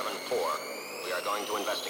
L374. We are going to investigate.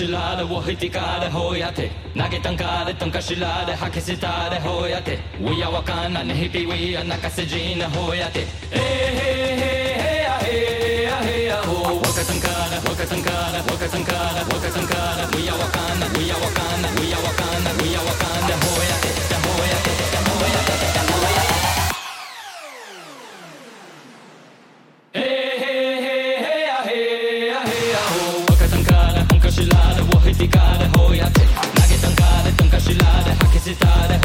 shilade wo hiti hoyate nage tanka shilade hake sitade hoyate we are wakan and we are nakasajina hoyate hey hey hey hey ah hey ah hey ah oh waka tanka da waka tanka da waka tanka da waka tanka da we are wakan we are we are esitare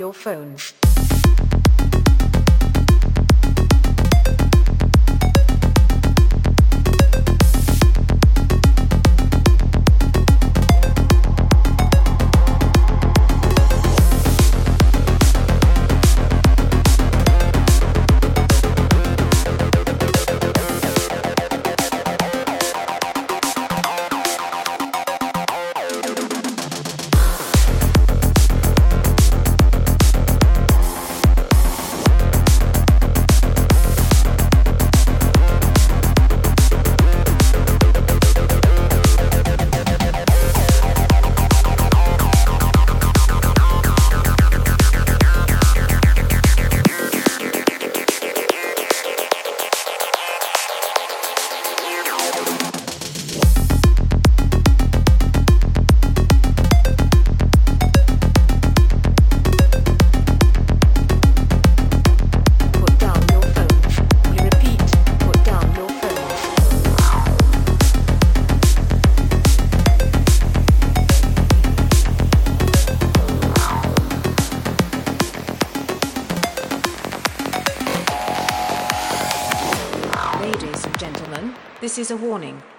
your phones. Is a warning.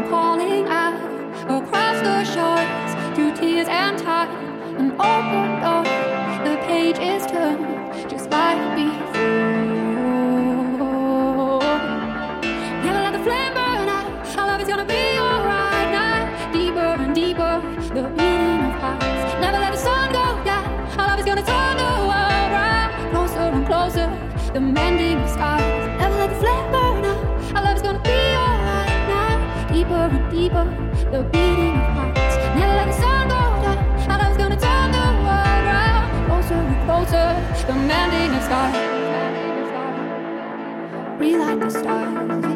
I'm calling out across the shores through tears and time and open doors. the beating of hearts. Let the sun go down. I gonna turn the world. Closer and closer. Relight the stars.